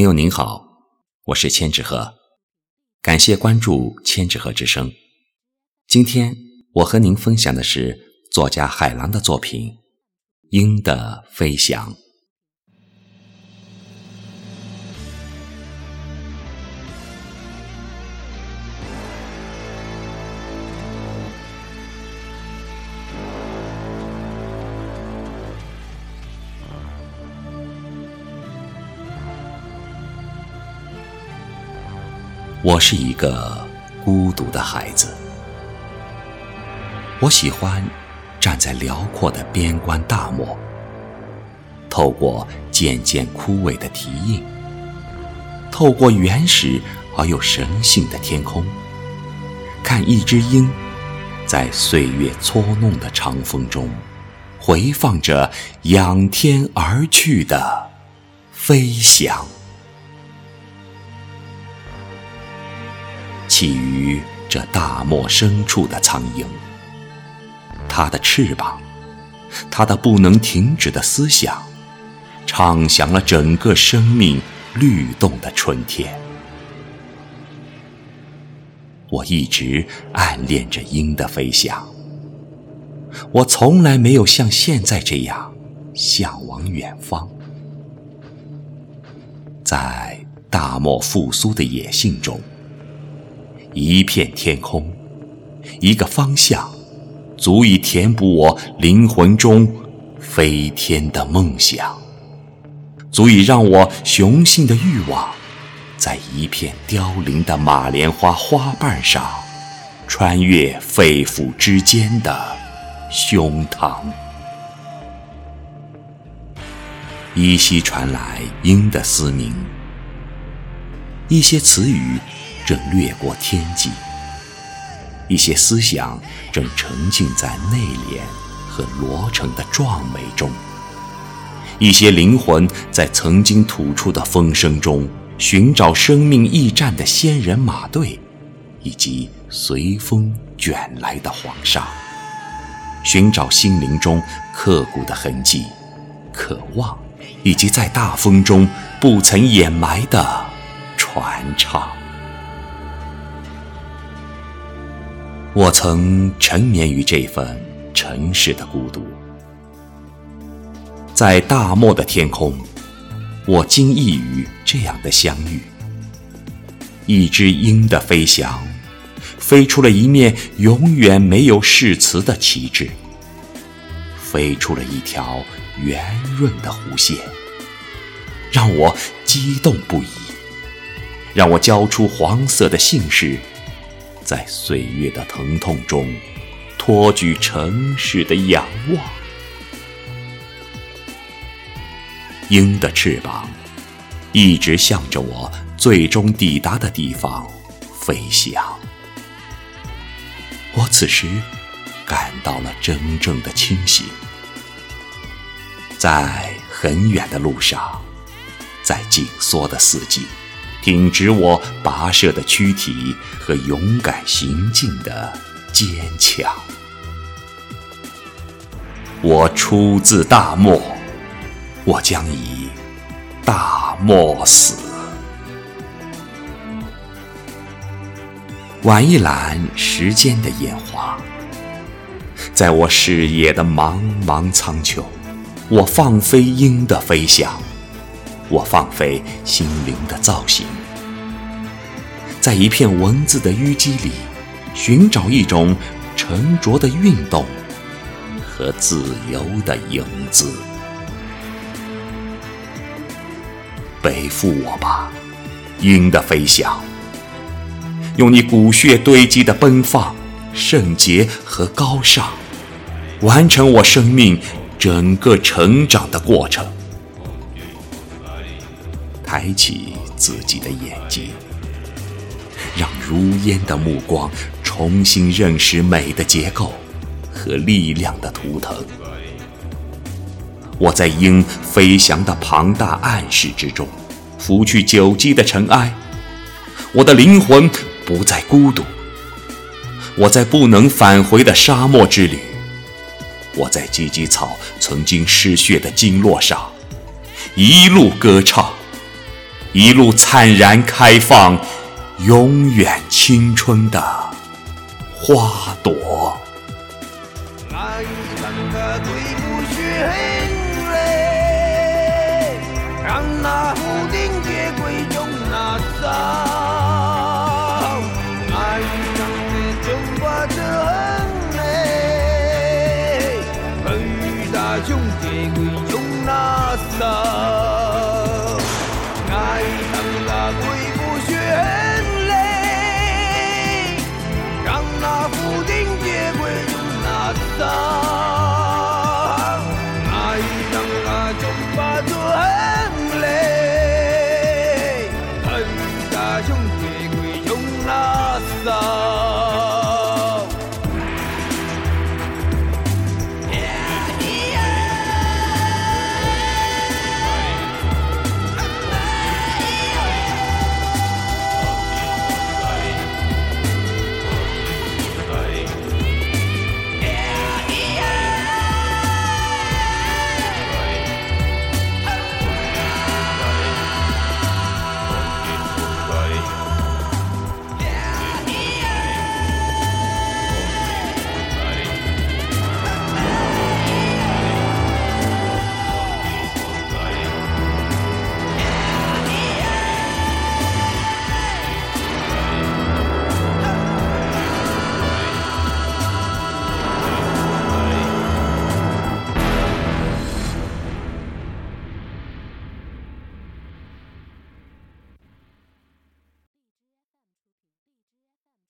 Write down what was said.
朋友您好，我是千纸鹤，感谢关注千纸鹤之声。今天我和您分享的是作家海狼的作品《鹰的飞翔》。我是一个孤独的孩子，我喜欢站在辽阔的边关大漠，透过渐渐枯萎的蹄印，透过原始而又神性的天空，看一只鹰在岁月搓弄的长风中，回放着仰天而去的飞翔。起于这大漠深处的苍鹰，它的翅膀，它的不能停止的思想，唱响了整个生命律动的春天。我一直暗恋着鹰的飞翔，我从来没有像现在这样向往远方，在大漠复苏的野性中。一片天空，一个方向，足以填补我灵魂中飞天的梦想，足以让我雄性的欲望，在一片凋零的马莲花花瓣上，穿越肺腑之间的胸膛。依稀传来鹰的嘶鸣，一些词语。正掠过天际，一些思想正沉浸在内敛和罗成的壮美中，一些灵魂在曾经吐出的风声中寻找生命驿站的仙人马队，以及随风卷来的黄沙，寻找心灵中刻骨的痕迹、渴望，以及在大风中不曾掩埋的传唱。我曾沉湎于这份尘世的孤独，在大漠的天空，我惊异于这样的相遇：一只鹰的飞翔，飞出了一面永远没有誓词的旗帜，飞出了一条圆润的弧线，让我激动不已，让我交出黄色的姓氏。在岁月的疼痛中，托举城市的仰望。鹰的翅膀一直向着我最终抵达的地方飞翔。我此时感到了真正的清醒。在很远的路上，在紧缩的四季。挺直我跋涉的躯体和勇敢行进的坚强。我出自大漠，我将以大漠死。晚一揽时间的烟花，在我视野的茫茫苍穹，我放飞鹰的飞翔。我放飞心灵的造型，在一片文字的淤积里，寻找一种沉着的运动和自由的影子。背负我吧，鹰的飞翔，用你骨血堆积的奔放、圣洁和高尚，完成我生命整个成长的过程。抬起自己的眼睛，让如烟的目光重新认识美的结构和力量的图腾。我在鹰飞翔的庞大暗示之中，拂去久积的尘埃。我的灵魂不再孤独。我在不能返回的沙漠之旅，我在芨芨草曾经失血的经络上，一路歌唱。一路灿然开放，永远青春的花朵。让那中。juntos.